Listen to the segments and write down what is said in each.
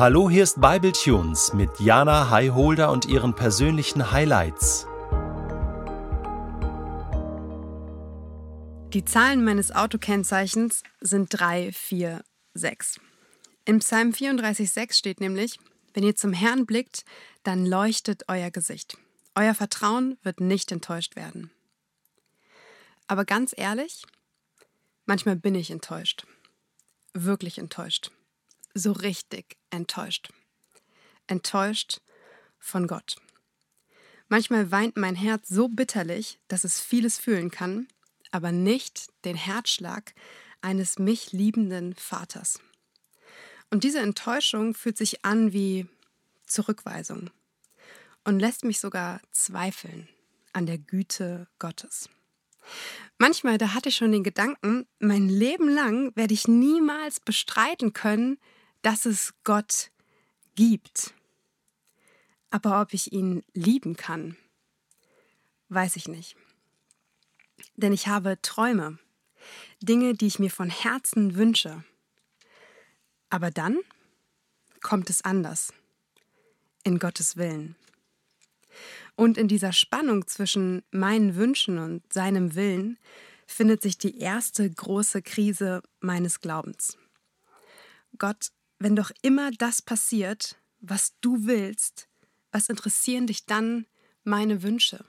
Hallo, hier ist Bible Tunes mit Jana Highholder und ihren persönlichen Highlights. Die Zahlen meines Autokennzeichens sind 3, 4, 6. Im Psalm 34,6 steht nämlich: Wenn ihr zum Herrn blickt, dann leuchtet euer Gesicht. Euer Vertrauen wird nicht enttäuscht werden. Aber ganz ehrlich, manchmal bin ich enttäuscht. Wirklich enttäuscht so richtig enttäuscht. Enttäuscht von Gott. Manchmal weint mein Herz so bitterlich, dass es vieles fühlen kann, aber nicht den Herzschlag eines mich liebenden Vaters. Und diese Enttäuschung fühlt sich an wie Zurückweisung und lässt mich sogar zweifeln an der Güte Gottes. Manchmal, da hatte ich schon den Gedanken, mein Leben lang werde ich niemals bestreiten können, dass es Gott gibt. Aber ob ich ihn lieben kann, weiß ich nicht. Denn ich habe Träume, Dinge, die ich mir von Herzen wünsche. Aber dann kommt es anders, in Gottes Willen. Und in dieser Spannung zwischen meinen Wünschen und seinem Willen findet sich die erste große Krise meines Glaubens. Gott wenn doch immer das passiert, was du willst, was interessieren dich dann meine Wünsche?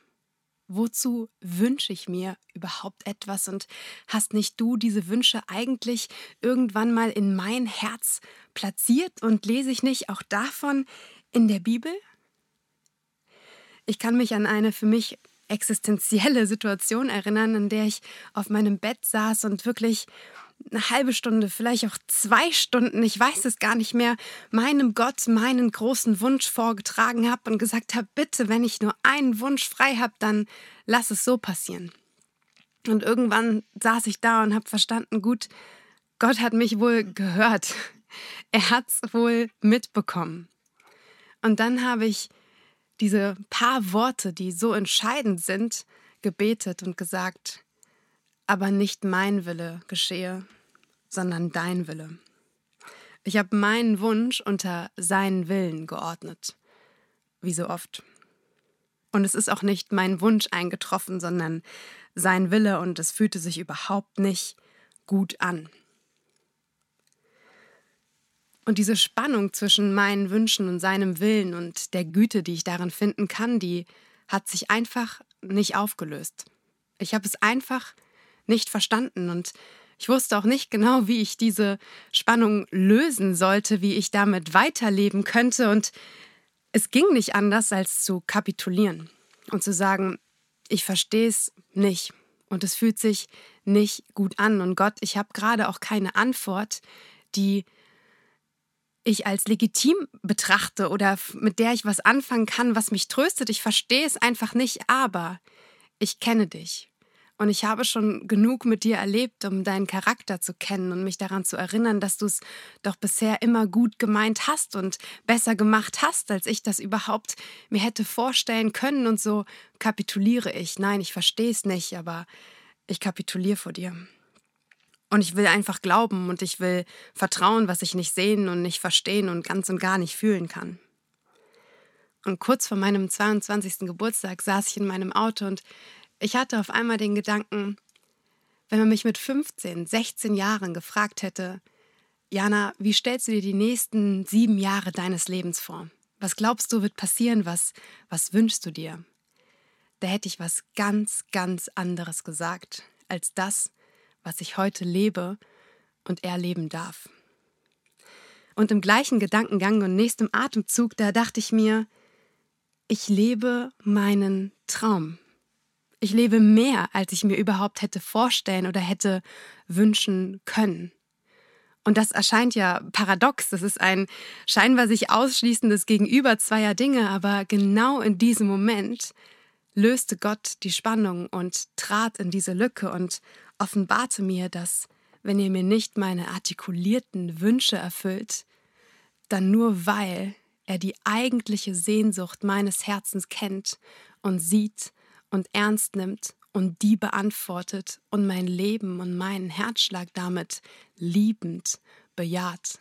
Wozu wünsche ich mir überhaupt etwas und hast nicht du diese Wünsche eigentlich irgendwann mal in mein Herz platziert und lese ich nicht auch davon in der Bibel? Ich kann mich an eine für mich existenzielle Situation erinnern, in der ich auf meinem Bett saß und wirklich eine halbe Stunde, vielleicht auch zwei Stunden, ich weiß es gar nicht mehr, meinem Gott meinen großen Wunsch vorgetragen habe und gesagt habe, bitte, wenn ich nur einen Wunsch frei habe, dann lass es so passieren. Und irgendwann saß ich da und habe verstanden, gut, Gott hat mich wohl gehört. Er hat es wohl mitbekommen. Und dann habe ich diese paar Worte, die so entscheidend sind, gebetet und gesagt, aber nicht mein Wille geschehe, sondern dein Wille. Ich habe meinen Wunsch unter seinen Willen geordnet, wie so oft. Und es ist auch nicht mein Wunsch eingetroffen, sondern sein Wille und es fühlte sich überhaupt nicht gut an. Und diese Spannung zwischen meinen Wünschen und seinem Willen und der Güte, die ich darin finden kann, die hat sich einfach nicht aufgelöst. Ich habe es einfach nicht verstanden. Und ich wusste auch nicht genau, wie ich diese Spannung lösen sollte, wie ich damit weiterleben könnte. Und es ging nicht anders, als zu kapitulieren und zu sagen, ich verstehe es nicht. Und es fühlt sich nicht gut an. Und Gott, ich habe gerade auch keine Antwort, die ich als legitim betrachte oder mit der ich was anfangen kann, was mich tröstet. Ich verstehe es einfach nicht, aber ich kenne dich und ich habe schon genug mit dir erlebt, um deinen Charakter zu kennen und mich daran zu erinnern, dass du es doch bisher immer gut gemeint hast und besser gemacht hast, als ich das überhaupt mir hätte vorstellen können. Und so kapituliere ich. Nein, ich verstehe es nicht, aber ich kapituliere vor dir. Und ich will einfach glauben und ich will vertrauen, was ich nicht sehen und nicht verstehen und ganz und gar nicht fühlen kann. Und kurz vor meinem 22. Geburtstag saß ich in meinem Auto und ich hatte auf einmal den Gedanken, wenn man mich mit 15, 16 Jahren gefragt hätte, Jana, wie stellst du dir die nächsten sieben Jahre deines Lebens vor? Was glaubst du wird passieren? Was, was wünschst du dir? Da hätte ich was ganz, ganz anderes gesagt als das, was ich heute lebe und erleben darf. Und im gleichen Gedankengang und nächstem Atemzug, da dachte ich mir, ich lebe meinen Traum. Ich lebe mehr, als ich mir überhaupt hätte vorstellen oder hätte wünschen können. Und das erscheint ja paradox. Das ist ein scheinbar sich ausschließendes Gegenüber zweier Dinge, aber genau in diesem Moment löste Gott die Spannung und trat in diese Lücke und offenbarte mir, dass, wenn ihr mir nicht meine artikulierten Wünsche erfüllt, dann nur weil er die eigentliche Sehnsucht meines Herzens kennt und sieht und ernst nimmt und die beantwortet und mein Leben und meinen Herzschlag damit liebend bejaht.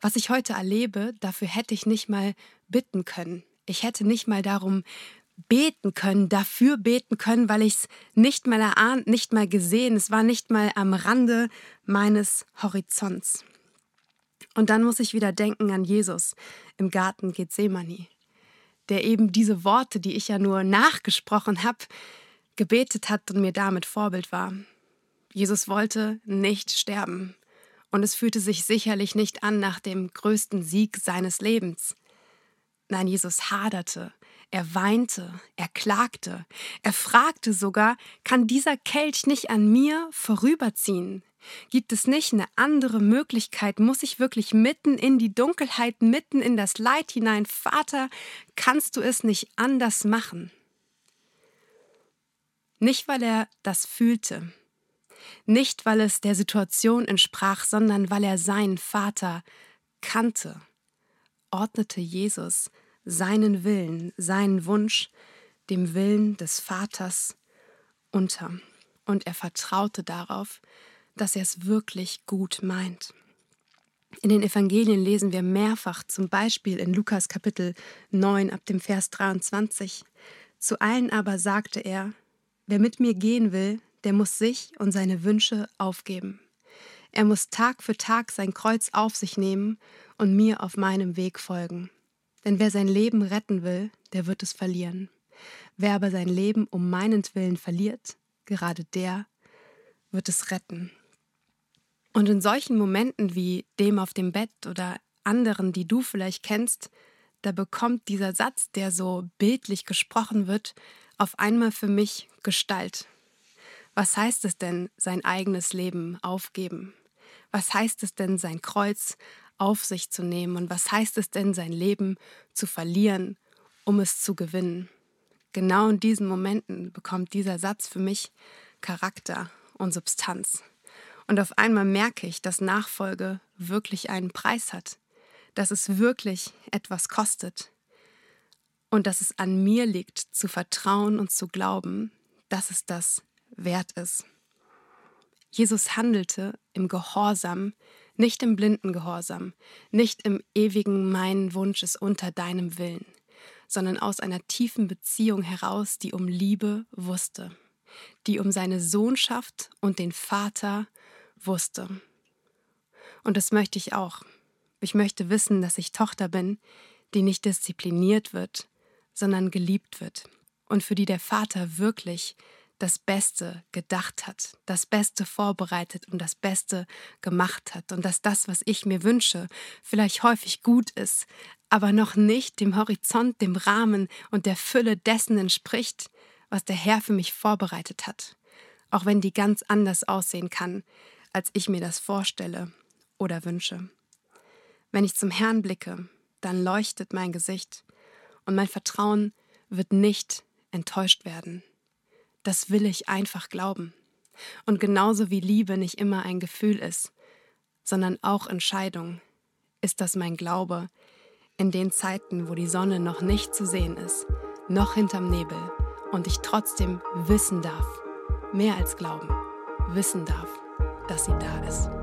Was ich heute erlebe, dafür hätte ich nicht mal bitten können. Ich hätte nicht mal darum beten können, dafür beten können, weil ich es nicht mal erahnt, nicht mal gesehen, es war nicht mal am Rande meines Horizonts. Und dann muss ich wieder denken an Jesus im Garten Gethsemane, der eben diese Worte, die ich ja nur nachgesprochen habe, gebetet hat und mir damit Vorbild war. Jesus wollte nicht sterben. Und es fühlte sich sicherlich nicht an nach dem größten Sieg seines Lebens. Nein, Jesus haderte, er weinte, er klagte, er fragte sogar, kann dieser Kelch nicht an mir vorüberziehen? Gibt es nicht eine andere Möglichkeit? Muss ich wirklich mitten in die Dunkelheit, mitten in das Leid hinein? Vater, kannst du es nicht anders machen? Nicht, weil er das fühlte, nicht, weil es der Situation entsprach, sondern weil er seinen Vater kannte, ordnete Jesus seinen Willen, seinen Wunsch dem Willen des Vaters unter. Und er vertraute darauf, dass er es wirklich gut meint. In den Evangelien lesen wir mehrfach, zum Beispiel in Lukas Kapitel 9 ab dem Vers 23, Zu allen aber sagte er, wer mit mir gehen will, der muss sich und seine Wünsche aufgeben. Er muss Tag für Tag sein Kreuz auf sich nehmen und mir auf meinem Weg folgen. Denn wer sein Leben retten will, der wird es verlieren. Wer aber sein Leben um meinetwillen verliert, gerade der wird es retten. Und in solchen Momenten wie dem auf dem Bett oder anderen, die du vielleicht kennst, da bekommt dieser Satz, der so bildlich gesprochen wird, auf einmal für mich Gestalt. Was heißt es denn, sein eigenes Leben aufgeben? Was heißt es denn, sein Kreuz auf sich zu nehmen? Und was heißt es denn, sein Leben zu verlieren, um es zu gewinnen? Genau in diesen Momenten bekommt dieser Satz für mich Charakter und Substanz. Und auf einmal merke ich, dass Nachfolge wirklich einen Preis hat, dass es wirklich etwas kostet und dass es an mir liegt, zu vertrauen und zu glauben, dass es das wert ist. Jesus handelte im Gehorsam, nicht im blinden Gehorsam, nicht im ewigen Mein Wunsch ist unter deinem Willen, sondern aus einer tiefen Beziehung heraus, die um Liebe wusste, die um seine Sohnschaft und den Vater wusste. Und das möchte ich auch. Ich möchte wissen, dass ich Tochter bin, die nicht diszipliniert wird, sondern geliebt wird und für die der Vater wirklich das Beste gedacht hat, das Beste vorbereitet und das Beste gemacht hat und dass das, was ich mir wünsche, vielleicht häufig gut ist, aber noch nicht dem Horizont, dem Rahmen und der Fülle dessen entspricht, was der Herr für mich vorbereitet hat, auch wenn die ganz anders aussehen kann, als ich mir das vorstelle oder wünsche. Wenn ich zum Herrn blicke, dann leuchtet mein Gesicht und mein Vertrauen wird nicht enttäuscht werden. Das will ich einfach glauben. Und genauso wie Liebe nicht immer ein Gefühl ist, sondern auch Entscheidung, ist das mein Glaube in den Zeiten, wo die Sonne noch nicht zu sehen ist, noch hinterm Nebel und ich trotzdem wissen darf, mehr als glauben, wissen darf, dass sie da ist.